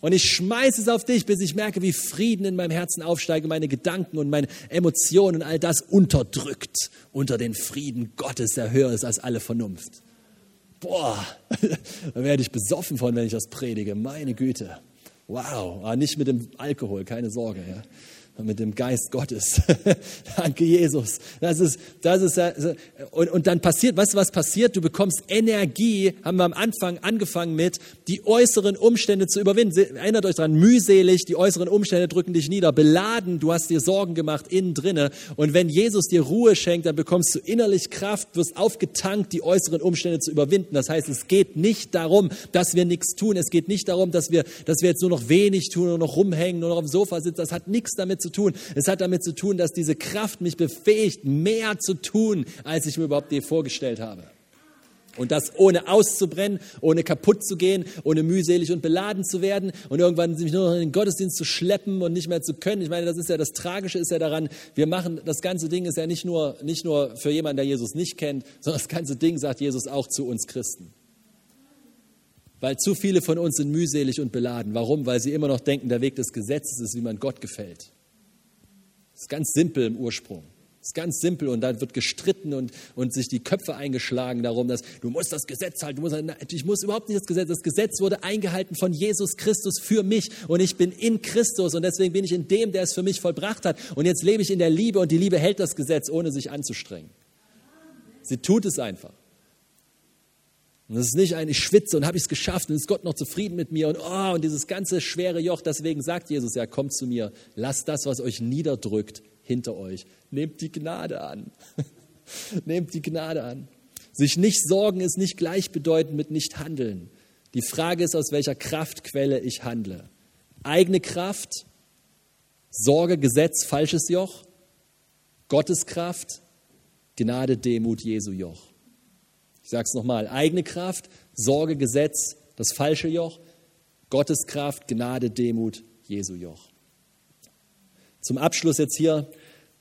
Und ich schmeiße es auf dich, bis ich merke, wie Frieden in meinem Herzen aufsteigt, meine Gedanken und meine Emotionen und all das unterdrückt unter den Frieden Gottes, der höher ist als alle Vernunft. Boah, (laughs) da werde ich besoffen von, wenn ich das predige. Meine Güte. Wow, aber nicht mit dem Alkohol, keine Sorge. Ja. Mit dem Geist Gottes. (laughs) Danke, Jesus. Das ist, das ist, und, und dann passiert, weißt du, was passiert? Du bekommst Energie, haben wir am Anfang angefangen mit, die äußeren Umstände zu überwinden. Erinnert euch daran, mühselig, die äußeren Umstände drücken dich nieder, beladen, du hast dir Sorgen gemacht innen drinne. Und wenn Jesus dir Ruhe schenkt, dann bekommst du innerlich Kraft, wirst aufgetankt, die äußeren Umstände zu überwinden. Das heißt, es geht nicht darum, dass wir nichts tun. Es geht nicht darum, dass wir, dass wir jetzt nur noch wenig tun, nur noch rumhängen, nur noch auf dem Sofa sitzen. Das hat nichts damit zu tun. Es hat damit zu tun, dass diese Kraft mich befähigt, mehr zu tun, als ich mir überhaupt je vorgestellt habe. Und das ohne auszubrennen, ohne kaputt zu gehen, ohne mühselig und beladen zu werden und irgendwann sich nur noch in den Gottesdienst zu schleppen und nicht mehr zu können. Ich meine, das ist ja das Tragische ist ja daran, wir machen, das ganze Ding ist ja nicht nur, nicht nur für jemanden, der Jesus nicht kennt, sondern das ganze Ding sagt Jesus auch zu uns Christen. Weil zu viele von uns sind mühselig und beladen. Warum? Weil sie immer noch denken, der Weg des Gesetzes ist, wie man Gott gefällt. Ist ganz simpel im Ursprung. Ist ganz simpel und dann wird gestritten und, und sich die Köpfe eingeschlagen darum, dass du musst das Gesetz halten. Du musst, ich muss überhaupt nicht das Gesetz. Das Gesetz wurde eingehalten von Jesus Christus für mich und ich bin in Christus und deswegen bin ich in dem, der es für mich vollbracht hat. Und jetzt lebe ich in der Liebe und die Liebe hält das Gesetz, ohne sich anzustrengen. Sie tut es einfach. Und das ist nicht ein, ich schwitze und habe ich es geschafft und ist Gott noch zufrieden mit mir und, oh, und dieses ganze schwere Joch. Deswegen sagt Jesus ja, kommt zu mir, lasst das, was euch niederdrückt, hinter euch. Nehmt die Gnade an. (laughs) Nehmt die Gnade an. Sich nicht sorgen ist nicht gleichbedeutend mit nicht handeln. Die Frage ist, aus welcher Kraftquelle ich handle. Eigene Kraft, Sorge, Gesetz, falsches Joch, Gottes Kraft, Gnade, Demut, Jesu Joch. Ich sage es nochmal, eigene Kraft, Sorge, Gesetz, das falsche Joch, Gottes Kraft, Gnade, Demut, Jesu Joch. Zum Abschluss jetzt hier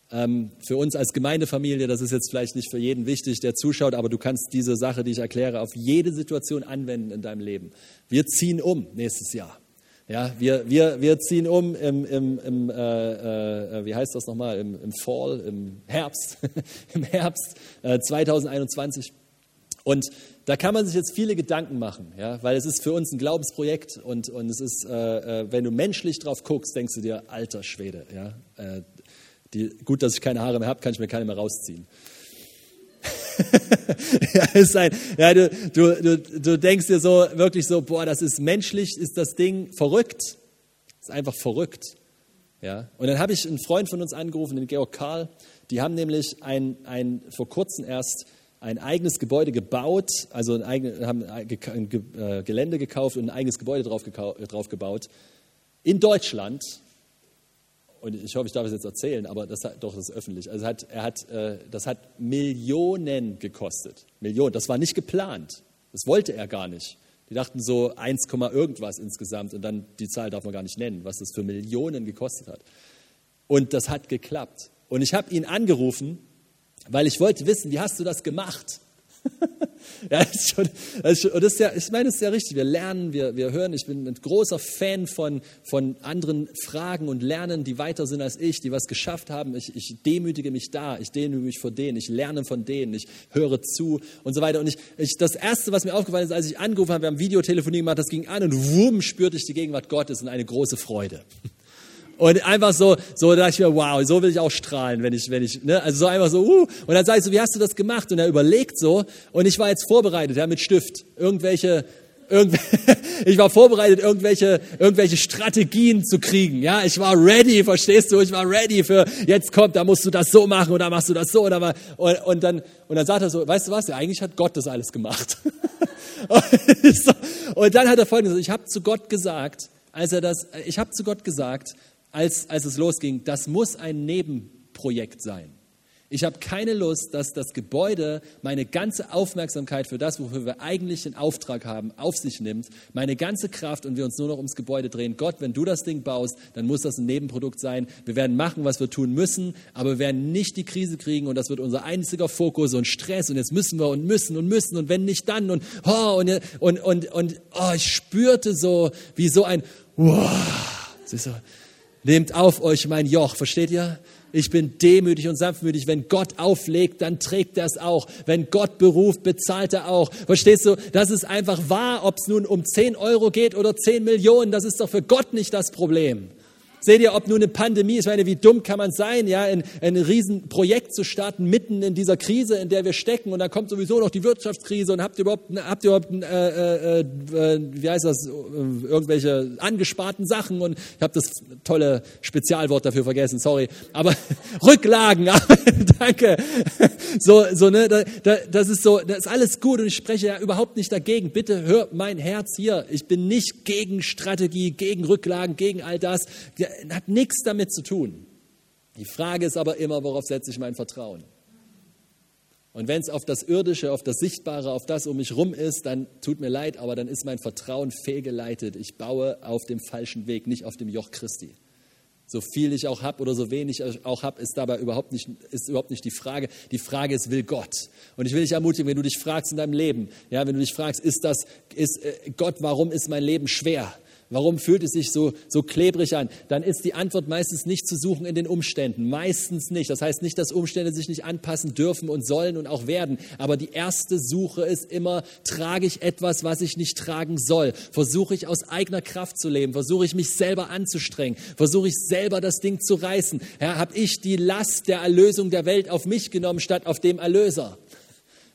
ähm, für uns als Gemeindefamilie, das ist jetzt vielleicht nicht für jeden wichtig, der zuschaut, aber du kannst diese Sache, die ich erkläre, auf jede Situation anwenden in deinem Leben. Wir ziehen um nächstes Jahr. Ja, wir, wir, wir ziehen um im, im, im äh, äh, wie heißt das nochmal, im, im Fall, im Herbst, (laughs) im Herbst äh, 2021. Und da kann man sich jetzt viele Gedanken machen, ja, weil es ist für uns ein Glaubensprojekt und, und es ist, äh, äh, wenn du menschlich drauf guckst, denkst du dir, alter Schwede, ja, äh, die, gut, dass ich keine Haare mehr habe, kann ich mir keine mehr rausziehen. (laughs) ja, ist ein, ja, du, du, du, du denkst dir so wirklich so, boah, das ist menschlich, ist das Ding verrückt, ist einfach verrückt. Ja, und dann habe ich einen Freund von uns angerufen, den Georg Karl. Die haben nämlich ein, ein vor kurzem erst ein eigenes Gebäude gebaut, also ein eigen, haben ein äh, Gelände gekauft und ein eigenes Gebäude drauf, drauf gebaut in Deutschland. Und ich hoffe, ich darf es jetzt erzählen, aber das hat, doch, das ist öffentlich. Also hat, er hat, äh, das hat Millionen gekostet. Millionen. Das war nicht geplant. Das wollte er gar nicht. Die dachten so 1, irgendwas insgesamt und dann die Zahl darf man gar nicht nennen, was das für Millionen gekostet hat. Und das hat geklappt. Und ich habe ihn angerufen weil ich wollte wissen, wie hast du das gemacht? (laughs) ja, das ist schon, das ist schon, das ist ja, ich meine, es ist ja richtig. Wir lernen, wir, wir hören. Ich bin ein großer Fan von, von anderen Fragen und Lernen, die weiter sind als ich, die was geschafft haben. Ich, ich demütige mich da, ich demütige mich vor denen, ich lerne von denen, ich höre zu und so weiter. Und ich, ich, das Erste, was mir aufgefallen ist, als ich angerufen habe, wir haben Videotelefonie gemacht, das ging an und wumm, spürte ich die Gegenwart Gottes und eine große Freude. (laughs) Und einfach so, so dachte ich mir, wow, so will ich auch strahlen, wenn ich, wenn ich, ne, also so einfach so, uh. Und dann sage ich so, wie hast du das gemacht? Und er überlegt so, und ich war jetzt vorbereitet, ja, mit Stift, irgendwelche, irgendw (laughs) ich war vorbereitet, irgendwelche, irgendwelche Strategien zu kriegen, ja. Ich war ready, verstehst du? Ich war ready für, jetzt kommt, da musst du das so machen, oder machst du das so, oder mal, und, und dann, und dann sagt er so, weißt du was? Ja, eigentlich hat Gott das alles gemacht. (laughs) und, und dann hat er folgendes, ich habe zu Gott gesagt, als er das, ich habe zu Gott gesagt, als, als es losging, das muss ein Nebenprojekt sein. Ich habe keine Lust, dass das Gebäude meine ganze Aufmerksamkeit für das, wofür wir eigentlich den Auftrag haben, auf sich nimmt, meine ganze Kraft und wir uns nur noch ums Gebäude drehen. Gott, wenn du das Ding baust, dann muss das ein Nebenprodukt sein. Wir werden machen, was wir tun müssen, aber wir werden nicht die Krise kriegen und das wird unser einziger Fokus und Stress und jetzt müssen wir und müssen und müssen und wenn nicht dann und oh, und, und, und, und oh, ich spürte so, wie so ein wow, so, Nehmt auf euch mein Joch, versteht ihr? Ich bin demütig und sanftmütig. Wenn Gott auflegt, dann trägt er es auch. Wenn Gott beruft, bezahlt er auch. Verstehst du? Das ist einfach wahr, ob es nun um 10 Euro geht oder 10 Millionen. Das ist doch für Gott nicht das Problem. Seht ihr, ob nun eine Pandemie ich meine, wie dumm kann man sein, ja, ein, ein Riesenprojekt zu starten mitten in dieser Krise, in der wir stecken und dann kommt sowieso noch die Wirtschaftskrise und habt ihr überhaupt, habt ihr überhaupt, äh, äh, äh, wie heißt das, irgendwelche angesparten Sachen und ich habe das tolle Spezialwort dafür vergessen, sorry, aber (laughs) Rücklagen, (laughs) danke. So, so, ne, da, da, das ist so, das ist alles gut und ich spreche ja überhaupt nicht dagegen. Bitte hör mein Herz hier. Ich bin nicht gegen Strategie, gegen Rücklagen, gegen all das. Hat nichts damit zu tun. Die Frage ist aber immer, worauf setze ich mein Vertrauen? Und wenn es auf das Irdische, auf das Sichtbare, auf das um mich rum ist, dann tut mir leid, aber dann ist mein Vertrauen fehlgeleitet. Ich baue auf dem falschen Weg, nicht auf dem Joch Christi. So viel ich auch habe oder so wenig ich auch habe, ist dabei überhaupt nicht, ist überhaupt nicht die Frage. Die Frage ist, will Gott? Und ich will dich ermutigen, wenn du dich fragst in deinem Leben, ja, wenn du dich fragst, ist das, ist äh, Gott, warum ist mein Leben schwer? Warum fühlt es sich so, so klebrig an? Dann ist die Antwort meistens nicht zu suchen in den Umständen. Meistens nicht. Das heißt nicht, dass Umstände sich nicht anpassen dürfen und sollen und auch werden. Aber die erste Suche ist immer, trage ich etwas, was ich nicht tragen soll? Versuche ich aus eigener Kraft zu leben? Versuche ich mich selber anzustrengen? Versuche ich selber das Ding zu reißen? Ja, Habe ich die Last der Erlösung der Welt auf mich genommen statt auf dem Erlöser?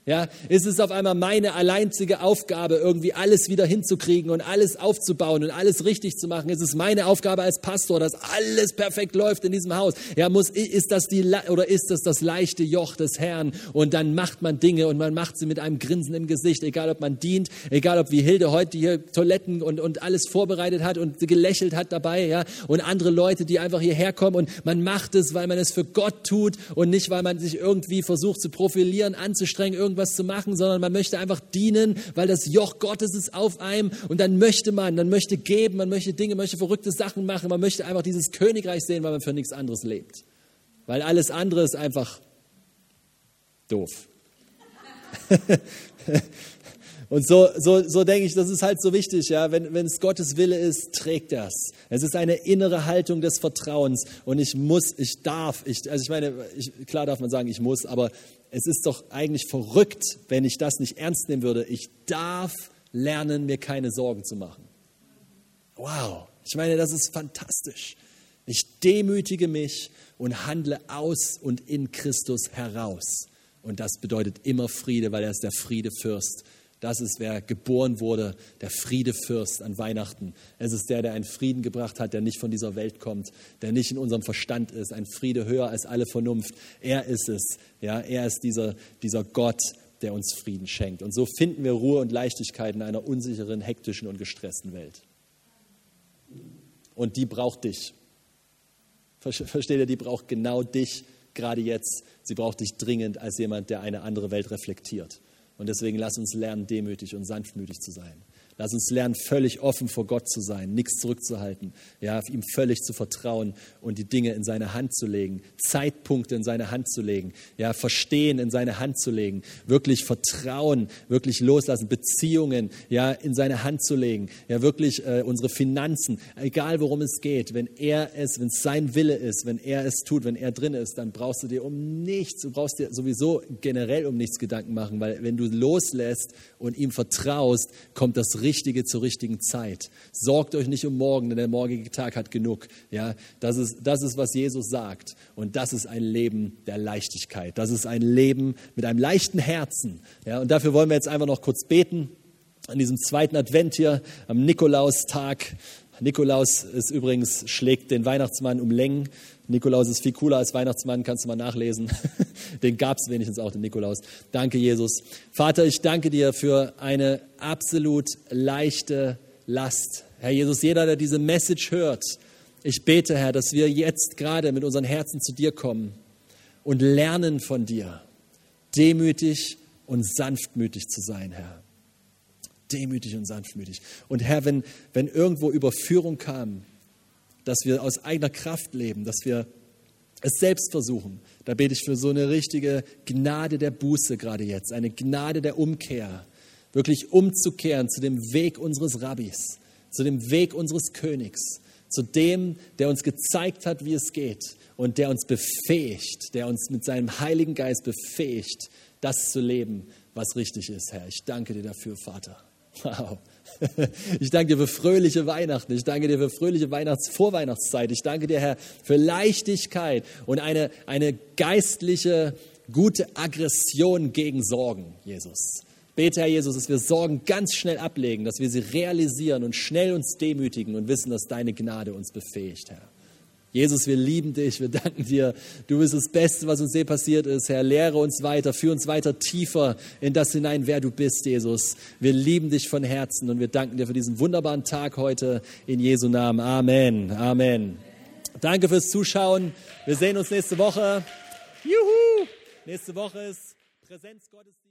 Ja, ist es auf einmal meine alleinzige Aufgabe, irgendwie alles wieder hinzukriegen und alles aufzubauen und alles richtig zu machen? Ist es meine Aufgabe als Pastor, dass alles perfekt läuft in diesem Haus? Ja, muss, ist das die, oder ist das das leichte Joch des Herrn? Und dann macht man Dinge und man macht sie mit einem Grinsen im Gesicht, egal ob man dient, egal ob wie Hilde heute hier Toiletten und, und alles vorbereitet hat und gelächelt hat dabei, ja, und andere Leute, die einfach hierher kommen und man macht es, weil man es für Gott tut und nicht, weil man sich irgendwie versucht zu profilieren, anzustrengen, irgendwie irgendwas zu machen, sondern man möchte einfach dienen, weil das Joch Gottes ist auf einem und dann möchte man, man möchte geben, man möchte Dinge, möchte verrückte Sachen machen, man möchte einfach dieses Königreich sehen, weil man für nichts anderes lebt. Weil alles andere ist einfach doof. (laughs) Und so, so, so denke ich, das ist halt so wichtig, ja. Wenn, wenn es Gottes Wille ist, trägt das. Es ist eine innere Haltung des Vertrauens. Und ich muss, ich darf, ich, also ich meine, ich, klar darf man sagen, ich muss, aber es ist doch eigentlich verrückt, wenn ich das nicht ernst nehmen würde. Ich darf lernen, mir keine Sorgen zu machen. Wow, ich meine, das ist fantastisch. Ich demütige mich und handle aus und in Christus heraus. Und das bedeutet immer Friede, weil er ist der Friedefürst das ist, wer geboren wurde, der Friedefürst an Weihnachten. Es ist der, der einen Frieden gebracht hat, der nicht von dieser Welt kommt, der nicht in unserem Verstand ist, ein Friede höher als alle Vernunft. Er ist es. Ja, er ist dieser, dieser Gott, der uns Frieden schenkt. Und so finden wir Ruhe und Leichtigkeit in einer unsicheren, hektischen und gestressten Welt. Und die braucht dich. Versteht ihr, die braucht genau dich gerade jetzt. Sie braucht dich dringend als jemand, der eine andere Welt reflektiert. Und deswegen lass uns lernen, demütig und sanftmütig zu sein. Lass uns lernen, völlig offen vor Gott zu sein, nichts zurückzuhalten, ja, ihm völlig zu vertrauen und die Dinge in seine Hand zu legen, Zeitpunkte in seine Hand zu legen, ja, Verstehen in seine Hand zu legen, wirklich Vertrauen, wirklich loslassen, Beziehungen, ja, in seine Hand zu legen, ja, wirklich äh, unsere Finanzen, egal worum es geht, wenn er es, wenn es sein Wille ist, wenn er es tut, wenn er drin ist, dann brauchst du dir um nichts, du brauchst dir sowieso generell um nichts Gedanken machen, weil wenn du loslässt und ihm vertraust, kommt das Richtige zur richtigen Zeit. Sorgt euch nicht um morgen, denn der morgige Tag hat genug. Ja, das ist, das ist, was Jesus sagt. Und das ist ein Leben der Leichtigkeit. Das ist ein Leben mit einem leichten Herzen. Ja, und dafür wollen wir jetzt einfach noch kurz beten. An diesem zweiten Advent hier, am Nikolaustag. Nikolaus ist übrigens, schlägt den Weihnachtsmann um Längen. Nikolaus ist viel cooler als Weihnachtsmann, kannst du mal nachlesen. (laughs) Den gab es wenigstens auch, den Nikolaus. Danke, Jesus. Vater, ich danke dir für eine absolut leichte Last. Herr Jesus, jeder, der diese Message hört, ich bete, Herr, dass wir jetzt gerade mit unseren Herzen zu dir kommen und lernen von dir, demütig und sanftmütig zu sein, Herr. Demütig und sanftmütig. Und Herr, wenn, wenn irgendwo Überführung kam, dass wir aus eigener Kraft leben, dass wir es selbst versuchen. Da bete ich für so eine richtige Gnade der Buße gerade jetzt, eine Gnade der Umkehr, wirklich umzukehren zu dem Weg unseres Rabbis, zu dem Weg unseres Königs, zu dem, der uns gezeigt hat, wie es geht und der uns befähigt, der uns mit seinem Heiligen Geist befähigt, das zu leben, was richtig ist, Herr. Ich danke dir dafür, Vater. Wow. (laughs) Ich danke dir für fröhliche Weihnachten. Ich danke dir für fröhliche Weihnachts Vorweihnachtszeit. Ich danke dir, Herr, für Leichtigkeit und eine, eine geistliche, gute Aggression gegen Sorgen, Jesus. Bete, Herr Jesus, dass wir Sorgen ganz schnell ablegen, dass wir sie realisieren und schnell uns demütigen und wissen, dass deine Gnade uns befähigt, Herr. Jesus, wir lieben dich, wir danken dir. Du bist das Beste, was uns je passiert ist. Herr, lehre uns weiter, führe uns weiter tiefer in das hinein, wer du bist, Jesus. Wir lieben dich von Herzen und wir danken dir für diesen wunderbaren Tag heute in Jesu Namen. Amen. Amen. Danke fürs Zuschauen. Wir sehen uns nächste Woche. Juhu! Nächste Woche ist Präsenzgottesdienst.